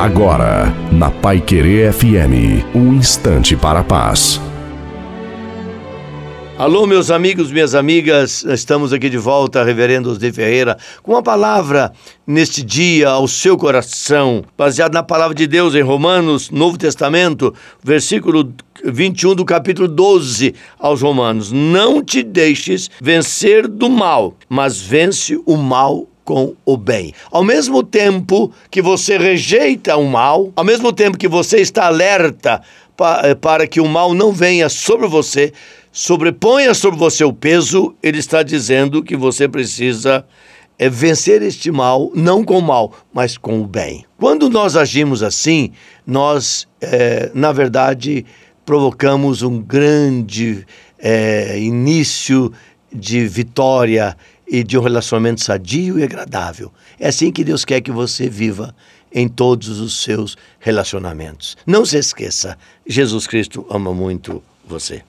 Agora, na Pai Querer FM, um instante para a paz. Alô, meus amigos, minhas amigas, estamos aqui de volta, Reverendo de Ferreira, com uma palavra neste dia ao seu coração, baseado na palavra de Deus em Romanos, Novo Testamento, versículo 21 do capítulo 12 aos Romanos. Não te deixes vencer do mal, mas vence o mal com o bem. Ao mesmo tempo que você rejeita o mal, ao mesmo tempo que você está alerta eh, para que o mal não venha sobre você, sobreponha sobre você o peso, ele está dizendo que você precisa é vencer este mal, não com o mal, mas com o bem. Quando nós agimos assim, nós, é, na verdade, provocamos um grande é, início de vitória e de um relacionamento sadio e agradável. É assim que Deus quer que você viva em todos os seus relacionamentos. Não se esqueça, Jesus Cristo ama muito você.